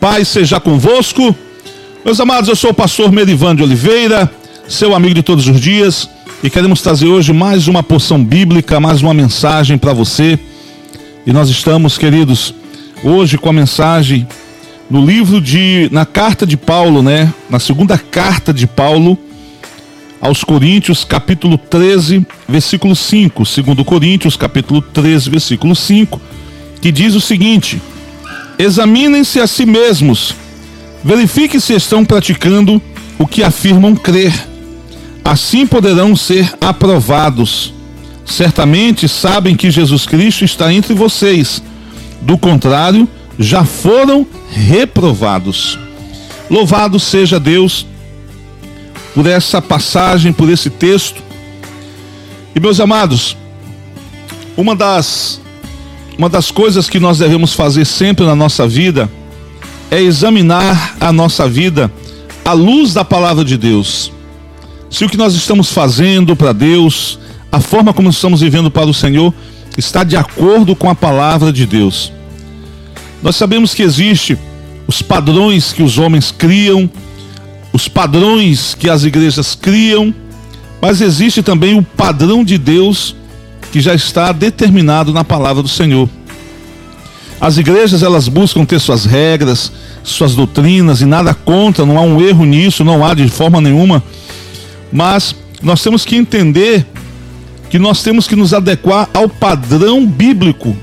Paz seja convosco. Meus amados, eu sou o pastor Merivan de Oliveira, seu amigo de todos os dias, e queremos trazer hoje mais uma porção bíblica, mais uma mensagem para você. E nós estamos, queridos, hoje com a mensagem no livro de na carta de Paulo, né? Na segunda carta de Paulo aos Coríntios, capítulo 13, versículo 5. Segundo Coríntios, capítulo 13, versículo 5, que diz o seguinte: Examinem-se a si mesmos, verifiquem se estão praticando o que afirmam crer. Assim poderão ser aprovados. Certamente sabem que Jesus Cristo está entre vocês. Do contrário, já foram reprovados. Louvado seja Deus por essa passagem, por esse texto. E meus amados, uma das uma das coisas que nós devemos fazer sempre na nossa vida é examinar a nossa vida à luz da palavra de Deus. Se o que nós estamos fazendo para Deus, a forma como estamos vivendo para o Senhor, está de acordo com a palavra de Deus. Nós sabemos que existe os padrões que os homens criam, os padrões que as igrejas criam, mas existe também o padrão de Deus que já está determinado na palavra do Senhor. As igrejas elas buscam ter suas regras, suas doutrinas e nada contra, não há um erro nisso, não há de forma nenhuma. Mas nós temos que entender que nós temos que nos adequar ao padrão bíblico,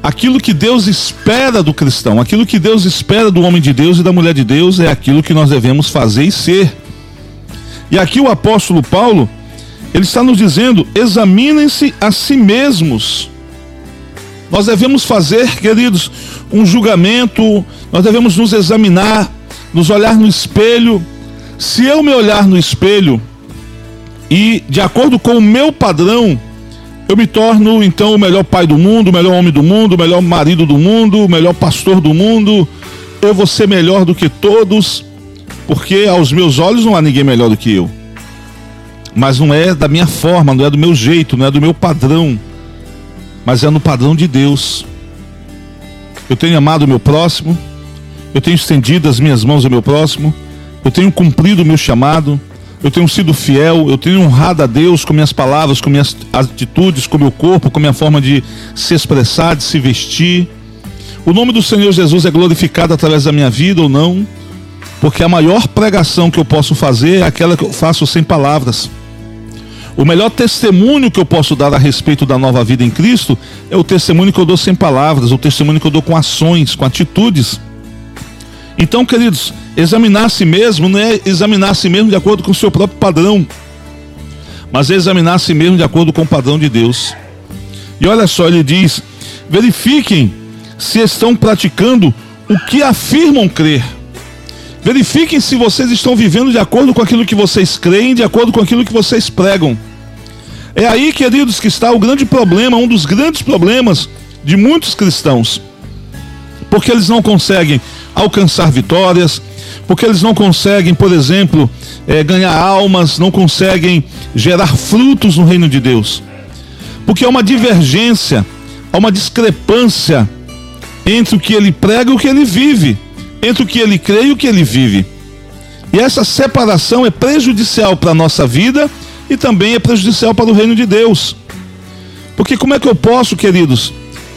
aquilo que Deus espera do cristão, aquilo que Deus espera do homem de Deus e da mulher de Deus é aquilo que nós devemos fazer e ser. E aqui o apóstolo Paulo, ele está nos dizendo: examinem-se a si mesmos. Nós devemos fazer, queridos, um julgamento, nós devemos nos examinar, nos olhar no espelho. Se eu me olhar no espelho e, de acordo com o meu padrão, eu me torno então o melhor pai do mundo, o melhor homem do mundo, o melhor marido do mundo, o melhor pastor do mundo, eu vou ser melhor do que todos, porque aos meus olhos não há ninguém melhor do que eu mas não é da minha forma, não é do meu jeito, não é do meu padrão, mas é no padrão de Deus. Eu tenho amado o meu próximo, eu tenho estendido as minhas mãos ao meu próximo, eu tenho cumprido o meu chamado, eu tenho sido fiel, eu tenho honrado a Deus com minhas palavras, com minhas atitudes, com meu corpo, com minha forma de se expressar, de se vestir. O nome do Senhor Jesus é glorificado através da minha vida ou não, porque a maior pregação que eu posso fazer é aquela que eu faço sem palavras. O melhor testemunho que eu posso dar a respeito da nova vida em Cristo é o testemunho que eu dou sem palavras, o testemunho que eu dou com ações, com atitudes. Então, queridos, examinar a si mesmo não é examinar a si mesmo de acordo com o seu próprio padrão, mas é examinar a si mesmo de acordo com o padrão de Deus. E olha só, ele diz: verifiquem se estão praticando o que afirmam crer. Verifiquem se vocês estão vivendo de acordo com aquilo que vocês creem, de acordo com aquilo que vocês pregam. É aí, queridos, que está o grande problema, um dos grandes problemas de muitos cristãos. Porque eles não conseguem alcançar vitórias, porque eles não conseguem, por exemplo, é, ganhar almas, não conseguem gerar frutos no reino de Deus. Porque há uma divergência, há uma discrepância entre o que ele prega e o que ele vive entre o que ele crê e o que ele vive. E essa separação é prejudicial para a nossa vida e também é prejudicial para o reino de Deus. Porque como é que eu posso, queridos,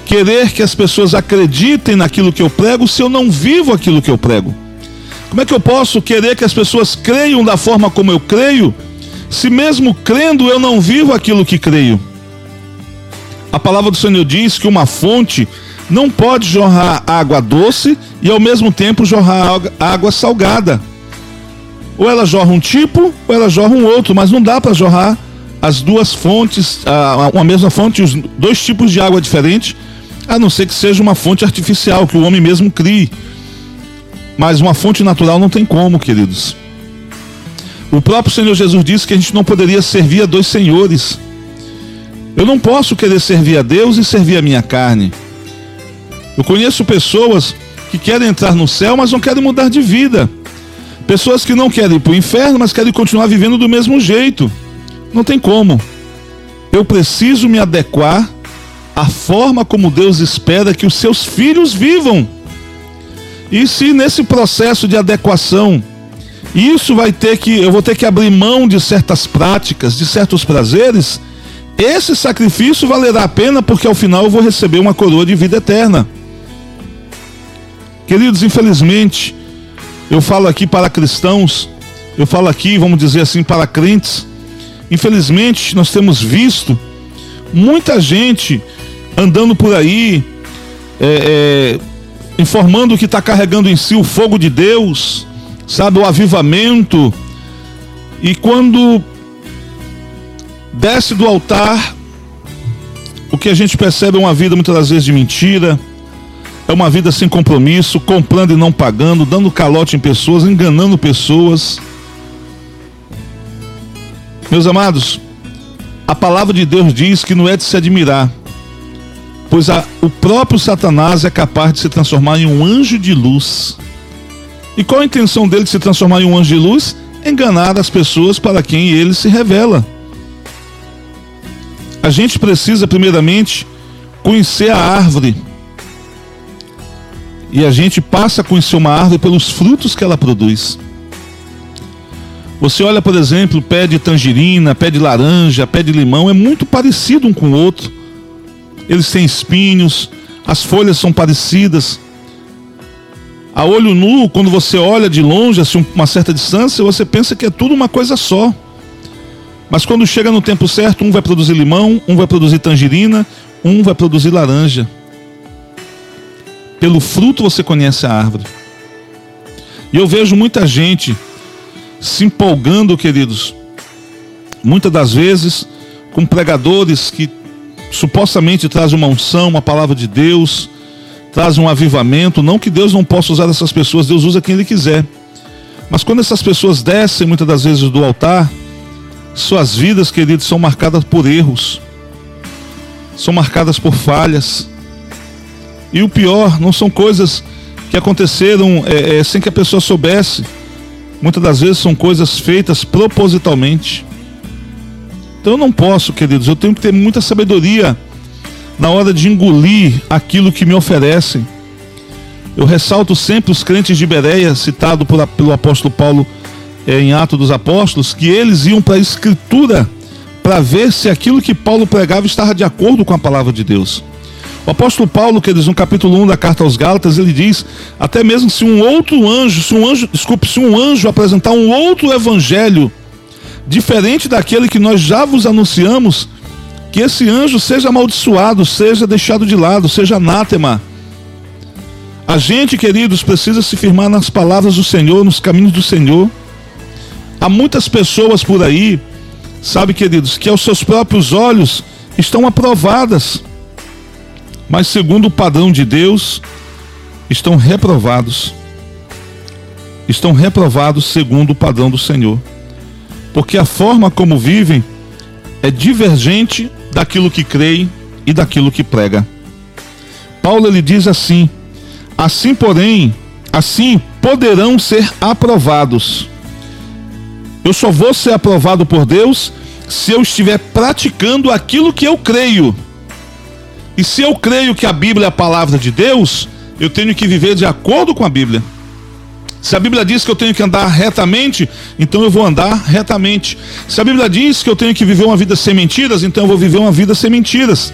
querer que as pessoas acreditem naquilo que eu prego se eu não vivo aquilo que eu prego? Como é que eu posso querer que as pessoas creiam da forma como eu creio, se mesmo crendo eu não vivo aquilo que creio? A palavra do Senhor diz que uma fonte não pode jorrar água doce e ao mesmo tempo jorrar água salgada. Ou ela jorra um tipo, ou ela jorra um outro, mas não dá para jorrar as duas fontes, uma mesma fonte, os dois tipos de água diferentes, a não ser que seja uma fonte artificial, que o homem mesmo crie. Mas uma fonte natural não tem como, queridos. O próprio Senhor Jesus disse que a gente não poderia servir a dois senhores. Eu não posso querer servir a Deus e servir a minha carne. Eu conheço pessoas que querem entrar no céu, mas não querem mudar de vida. Pessoas que não querem ir para o inferno, mas querem continuar vivendo do mesmo jeito. Não tem como. Eu preciso me adequar à forma como Deus espera que os seus filhos vivam. E se nesse processo de adequação, isso vai ter que, eu vou ter que abrir mão de certas práticas, de certos prazeres, esse sacrifício valerá a pena porque ao final eu vou receber uma coroa de vida eterna. Queridos, infelizmente, eu falo aqui para cristãos, eu falo aqui, vamos dizer assim, para crentes. Infelizmente, nós temos visto muita gente andando por aí, é, é, informando que está carregando em si o fogo de Deus, sabe, o avivamento. E quando desce do altar, o que a gente percebe é uma vida muitas das vezes de mentira, é uma vida sem compromisso, comprando e não pagando, dando calote em pessoas, enganando pessoas. Meus amados, a palavra de Deus diz que não é de se admirar, pois a, o próprio Satanás é capaz de se transformar em um anjo de luz. E qual a intenção dele de se transformar em um anjo de luz? Enganar as pessoas para quem ele se revela. A gente precisa, primeiramente, conhecer a árvore. E a gente passa a conhecer uma árvore pelos frutos que ela produz. Você olha, por exemplo, pé de tangerina, pé de laranja, pé de limão, é muito parecido um com o outro. Eles têm espinhos, as folhas são parecidas. A olho nu, quando você olha de longe, assim, uma certa distância, você pensa que é tudo uma coisa só. Mas quando chega no tempo certo, um vai produzir limão, um vai produzir tangerina, um vai produzir laranja. Pelo fruto você conhece a árvore. E eu vejo muita gente se empolgando, queridos, muitas das vezes com pregadores que supostamente trazem uma unção, uma palavra de Deus, trazem um avivamento. Não que Deus não possa usar essas pessoas, Deus usa quem Ele quiser. Mas quando essas pessoas descem muitas das vezes do altar, suas vidas, queridos, são marcadas por erros, são marcadas por falhas. E o pior, não são coisas que aconteceram é, é, sem que a pessoa soubesse. Muitas das vezes são coisas feitas propositalmente. Então eu não posso, queridos, eu tenho que ter muita sabedoria na hora de engolir aquilo que me oferecem. Eu ressalto sempre os crentes de Bereia, citado por, pelo apóstolo Paulo é, em Atos dos Apóstolos, que eles iam para a Escritura para ver se aquilo que Paulo pregava estava de acordo com a palavra de Deus. O apóstolo Paulo, que diz no capítulo 1 da carta aos Gálatas, ele diz: até mesmo se um outro anjo, se um anjo, desculpe, se um anjo apresentar um outro evangelho diferente daquele que nós já vos anunciamos, que esse anjo seja amaldiçoado, seja deixado de lado, seja anátema. A gente, queridos, precisa se firmar nas palavras do Senhor, nos caminhos do Senhor. Há muitas pessoas por aí, sabe, queridos, que aos seus próprios olhos estão aprovadas, mas segundo o padrão de Deus, estão reprovados. Estão reprovados segundo o padrão do Senhor. Porque a forma como vivem é divergente daquilo que creem e daquilo que prega. Paulo ele diz assim: Assim, porém, assim poderão ser aprovados eu só vou ser aprovado por Deus se eu estiver praticando aquilo que eu creio. E se eu creio que a Bíblia é a palavra de Deus, eu tenho que viver de acordo com a Bíblia. Se a Bíblia diz que eu tenho que andar retamente, então eu vou andar retamente. Se a Bíblia diz que eu tenho que viver uma vida sem mentiras, então eu vou viver uma vida sem mentiras.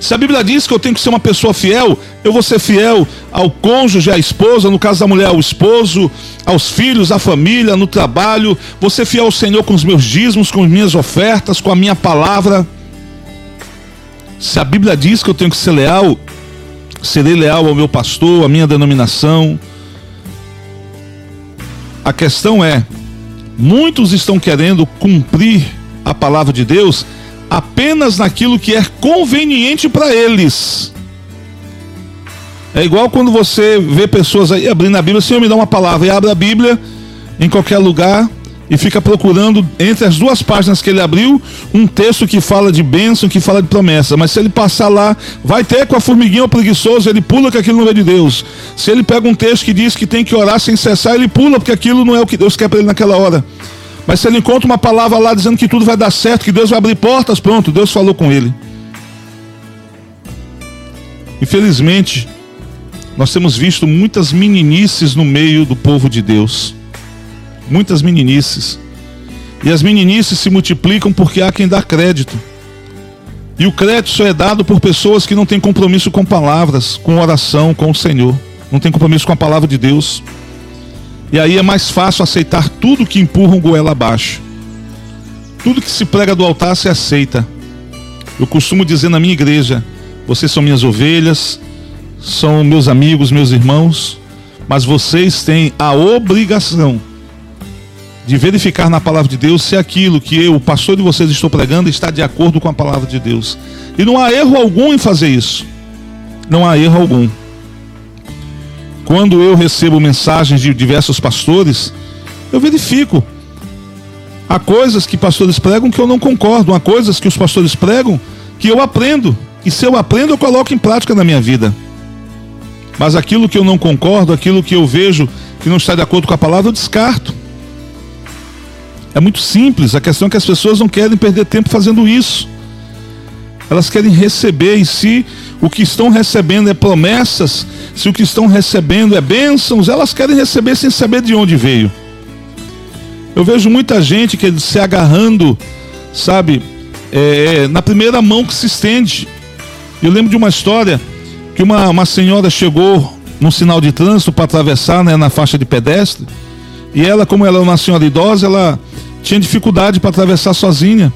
Se a Bíblia diz que eu tenho que ser uma pessoa fiel, eu vou ser fiel ao cônjuge, à esposa, no caso da mulher, ao esposo, aos filhos, à família, no trabalho. Vou ser fiel ao Senhor com os meus dízimos, com as minhas ofertas, com a minha palavra. Se a Bíblia diz que eu tenho que ser leal, serei leal ao meu pastor, à minha denominação. A questão é: muitos estão querendo cumprir a palavra de Deus apenas naquilo que é conveniente para eles. É igual quando você vê pessoas aí abrindo a Bíblia, Senhor me dá uma palavra, e abre a Bíblia em qualquer lugar e fica procurando entre as duas páginas que ele abriu um texto que fala de bênção, que fala de promessa. Mas se ele passar lá, vai ter com a formiguinha ou preguiçoso, ele pula que aquilo não é de Deus. Se ele pega um texto que diz que tem que orar sem cessar, ele pula porque aquilo não é o que Deus quer para ele naquela hora. Mas se ele encontra uma palavra lá dizendo que tudo vai dar certo, que Deus vai abrir portas, pronto, Deus falou com ele. Infelizmente, nós temos visto muitas meninices no meio do povo de Deus. Muitas meninices. E as meninices se multiplicam porque há quem dá crédito. E o crédito só é dado por pessoas que não têm compromisso com palavras, com oração, com o Senhor. Não tem compromisso com a palavra de Deus. E aí é mais fácil aceitar tudo que empurra um goela abaixo. Tudo que se prega do altar se aceita. Eu costumo dizer na minha igreja: vocês são minhas ovelhas, são meus amigos, meus irmãos, mas vocês têm a obrigação de verificar na palavra de Deus se aquilo que eu, o pastor de vocês, estou pregando está de acordo com a palavra de Deus. E não há erro algum em fazer isso. Não há erro algum. Quando eu recebo mensagens de diversos pastores, eu verifico. Há coisas que pastores pregam que eu não concordo, há coisas que os pastores pregam que eu aprendo. E se eu aprendo, eu coloco em prática na minha vida. Mas aquilo que eu não concordo, aquilo que eu vejo que não está de acordo com a palavra, eu descarto. É muito simples. A questão é que as pessoas não querem perder tempo fazendo isso. Elas querem receber e se o que estão recebendo é promessas, se o que estão recebendo é bênçãos, elas querem receber sem saber de onde veio. Eu vejo muita gente que se agarrando, sabe, é, na primeira mão que se estende. Eu lembro de uma história que uma, uma senhora chegou num sinal de trânsito para atravessar né, na faixa de pedestre. E ela, como ela é uma senhora idosa, ela tinha dificuldade para atravessar sozinha.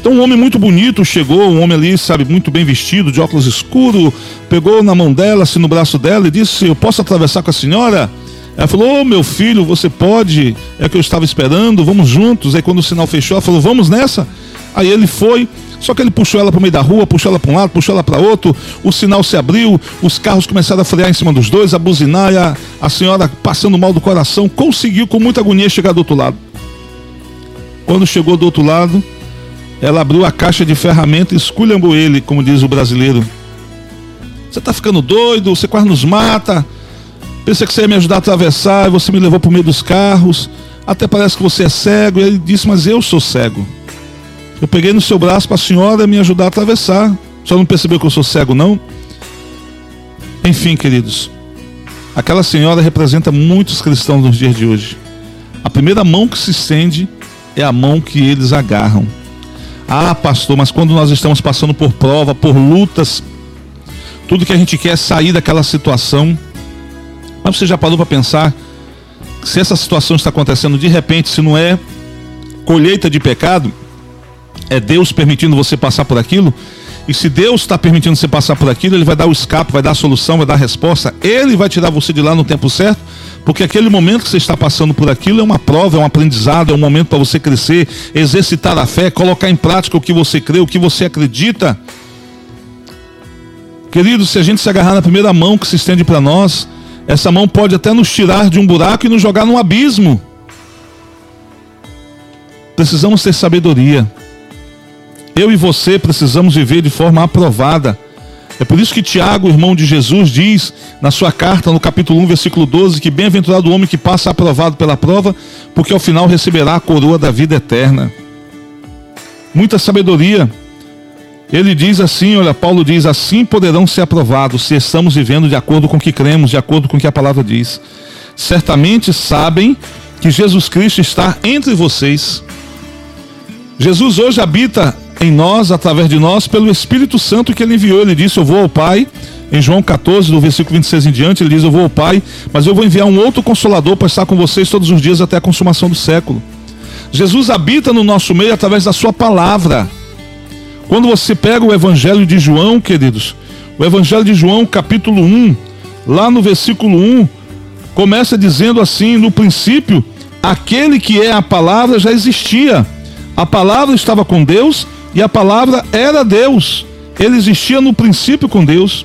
Então um homem muito bonito chegou, um homem ali, sabe, muito bem vestido, de óculos escuros, pegou na mão dela, assim, no braço dela e disse: Eu posso atravessar com a senhora? Ela falou: oh, meu filho, você pode, é que eu estava esperando, vamos juntos. Aí quando o sinal fechou, ela falou: Vamos nessa? Aí ele foi, só que ele puxou ela para o meio da rua, puxou ela para um lado, puxou ela para outro, o sinal se abriu, os carros começaram a frear em cima dos dois, a buzinar, e a, a senhora passando mal do coração, conseguiu com muita agonia chegar do outro lado. Quando chegou do outro lado, ela abriu a caixa de ferramenta e esculhambou ele, como diz o brasileiro. Você está ficando doido, você quase nos mata. Pensei que você ia me ajudar a atravessar, e você me levou para o meio dos carros. Até parece que você é cego. E ele disse, mas eu sou cego. Eu peguei no seu braço para a senhora me ajudar a atravessar. Só não percebeu que eu sou cego, não? Enfim, queridos, aquela senhora representa muitos cristãos nos dias de hoje. A primeira mão que se estende é a mão que eles agarram. Ah, pastor, mas quando nós estamos passando por prova, por lutas, tudo que a gente quer é sair daquela situação. Mas você já parou para pensar se essa situação está acontecendo de repente, se não é colheita de pecado, é Deus permitindo você passar por aquilo? E se Deus está permitindo você passar por aquilo, Ele vai dar o escape, vai dar a solução, vai dar a resposta. Ele vai tirar você de lá no tempo certo, porque aquele momento que você está passando por aquilo é uma prova, é um aprendizado, é um momento para você crescer, exercitar a fé, colocar em prática o que você crê, o que você acredita. Querido, se a gente se agarrar na primeira mão que se estende para nós, essa mão pode até nos tirar de um buraco e nos jogar num abismo. Precisamos ter sabedoria. Eu e você precisamos viver de forma aprovada. É por isso que Tiago, irmão de Jesus, diz na sua carta, no capítulo 1, versículo 12, que bem-aventurado o homem que passa aprovado pela prova, porque ao final receberá a coroa da vida eterna. Muita sabedoria. Ele diz assim, olha, Paulo diz, assim poderão ser aprovados se estamos vivendo de acordo com o que cremos, de acordo com o que a palavra diz. Certamente sabem que Jesus Cristo está entre vocês. Jesus hoje habita em nós, através de nós, pelo Espírito Santo que ele enviou. Ele disse: Eu vou ao Pai. Em João 14, do versículo 26 em diante, ele diz: Eu vou ao Pai, mas eu vou enviar um outro consolador para estar com vocês todos os dias até a consumação do século. Jesus habita no nosso meio através da Sua palavra. Quando você pega o Evangelho de João, queridos, o Evangelho de João, capítulo 1, lá no versículo 1, começa dizendo assim: No princípio, aquele que é a palavra já existia. A palavra estava com Deus e a palavra era Deus. Ele existia no princípio com Deus.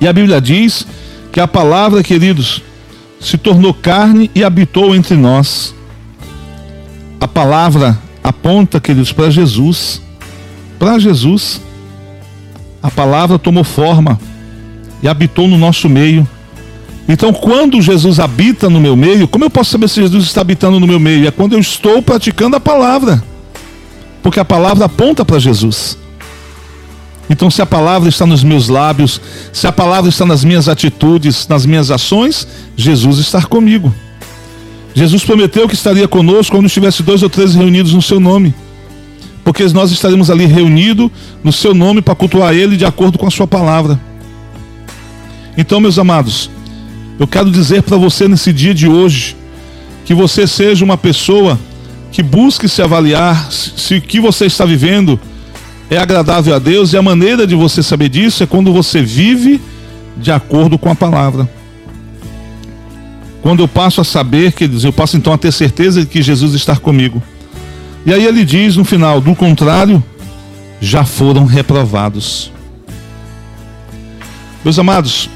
E a Bíblia diz que a palavra, queridos, se tornou carne e habitou entre nós. A palavra aponta, queridos, para Jesus. Para Jesus. A palavra tomou forma e habitou no nosso meio. Então, quando Jesus habita no meu meio, como eu posso saber se Jesus está habitando no meu meio? É quando eu estou praticando a palavra porque a palavra aponta para Jesus. Então, se a palavra está nos meus lábios, se a palavra está nas minhas atitudes, nas minhas ações, Jesus está comigo. Jesus prometeu que estaria conosco quando estivesse dois ou três reunidos no seu nome. Porque nós estaremos ali reunidos no seu nome para cultuar Ele de acordo com a sua palavra. Então, meus amados, eu quero dizer para você nesse dia de hoje que você seja uma pessoa que busque se avaliar se o que você está vivendo é agradável a Deus e a maneira de você saber disso é quando você vive de acordo com a palavra. Quando eu passo a saber, dizer, eu passo então a ter certeza de que Jesus está comigo. E aí ele diz no final: do contrário, já foram reprovados. Meus amados,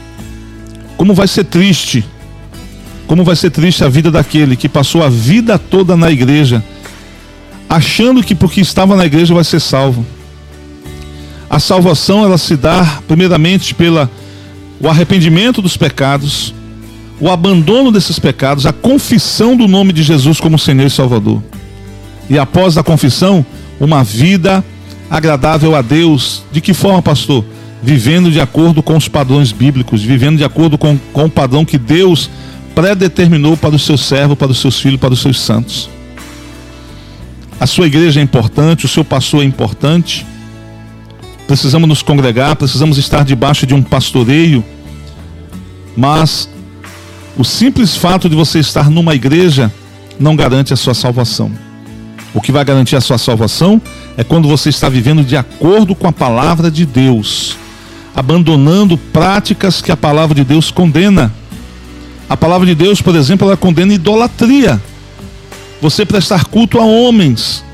como vai ser triste, como vai ser triste a vida daquele que passou a vida toda na igreja, achando que porque estava na igreja vai ser salvo. A salvação ela se dá primeiramente pela o arrependimento dos pecados, o abandono desses pecados, a confissão do nome de Jesus como Senhor e Salvador. E após a confissão, uma vida agradável a Deus. De que forma, pastor? Vivendo de acordo com os padrões bíblicos, vivendo de acordo com, com o padrão que Deus predeterminou para o seu servo, para os seus filhos, para os seus santos. A sua igreja é importante, o seu pastor é importante. Precisamos nos congregar, precisamos estar debaixo de um pastoreio, mas o simples fato de você estar numa igreja não garante a sua salvação. O que vai garantir a sua salvação é quando você está vivendo de acordo com a palavra de Deus, abandonando práticas que a palavra de Deus condena. A palavra de Deus, por exemplo, ela condena idolatria. Você prestar culto a homens.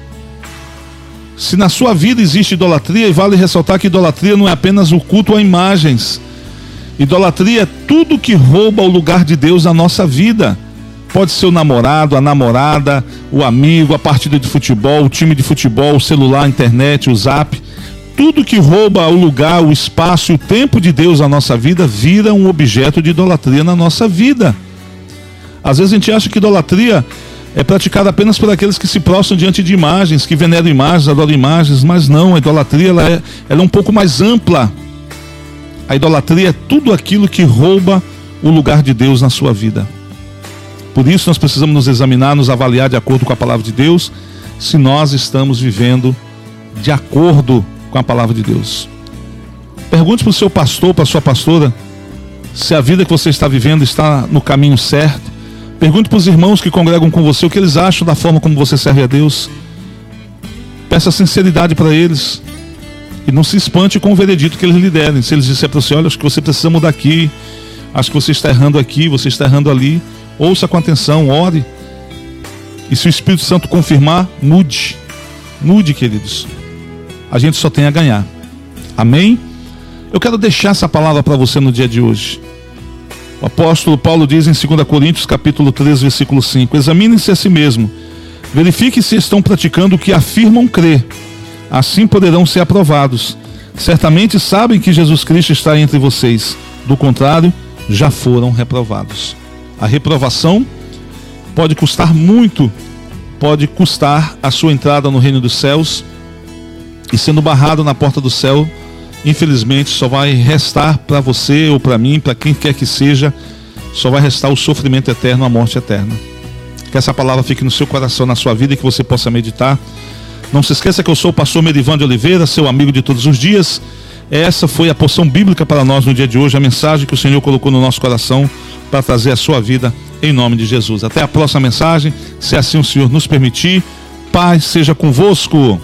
Se na sua vida existe idolatria, e vale ressaltar que idolatria não é apenas o culto a imagens, Idolatria é tudo que rouba o lugar de Deus na nossa vida. Pode ser o namorado, a namorada, o amigo, a partida de futebol, o time de futebol, o celular, a internet, o zap. Tudo que rouba o lugar, o espaço e o tempo de Deus na nossa vida vira um objeto de idolatria na nossa vida. Às vezes a gente acha que idolatria é praticada apenas por aqueles que se prostram diante de imagens, que veneram imagens, adoram imagens, mas não, a idolatria ela é, ela é um pouco mais ampla. A idolatria é tudo aquilo que rouba o lugar de Deus na sua vida. Por isso nós precisamos nos examinar, nos avaliar de acordo com a palavra de Deus, se nós estamos vivendo de acordo com a palavra de Deus. Pergunte para o seu pastor, para a sua pastora, se a vida que você está vivendo está no caminho certo. Pergunte para os irmãos que congregam com você o que eles acham da forma como você serve a Deus. Peça sinceridade para eles. E não se espante com o veredito que eles lhe derem. Se eles disserem para você, olha, acho que você precisa mudar aqui, acho que você está errando aqui, você está errando ali, ouça com atenção, ore. E se o Espírito Santo confirmar, mude. Mude, queridos. A gente só tem a ganhar. Amém? Eu quero deixar essa palavra para você no dia de hoje. O apóstolo Paulo diz em 2 Coríntios, capítulo 3, versículo 5: Examinem-se a si mesmo, verifique se estão praticando o que afirmam crer assim poderão ser aprovados. Certamente sabem que Jesus Cristo está entre vocês, do contrário, já foram reprovados. A reprovação pode custar muito, pode custar a sua entrada no reino dos céus, e sendo barrado na porta do céu, infelizmente só vai restar para você ou para mim, para quem quer que seja, só vai restar o sofrimento eterno, a morte eterna. Que essa palavra fique no seu coração, na sua vida e que você possa meditar não se esqueça que eu sou o pastor Medivan de Oliveira, seu amigo de todos os dias. Essa foi a porção bíblica para nós no dia de hoje, a mensagem que o Senhor colocou no nosso coração para trazer a sua vida em nome de Jesus. Até a próxima mensagem, se assim o Senhor nos permitir. Paz seja convosco.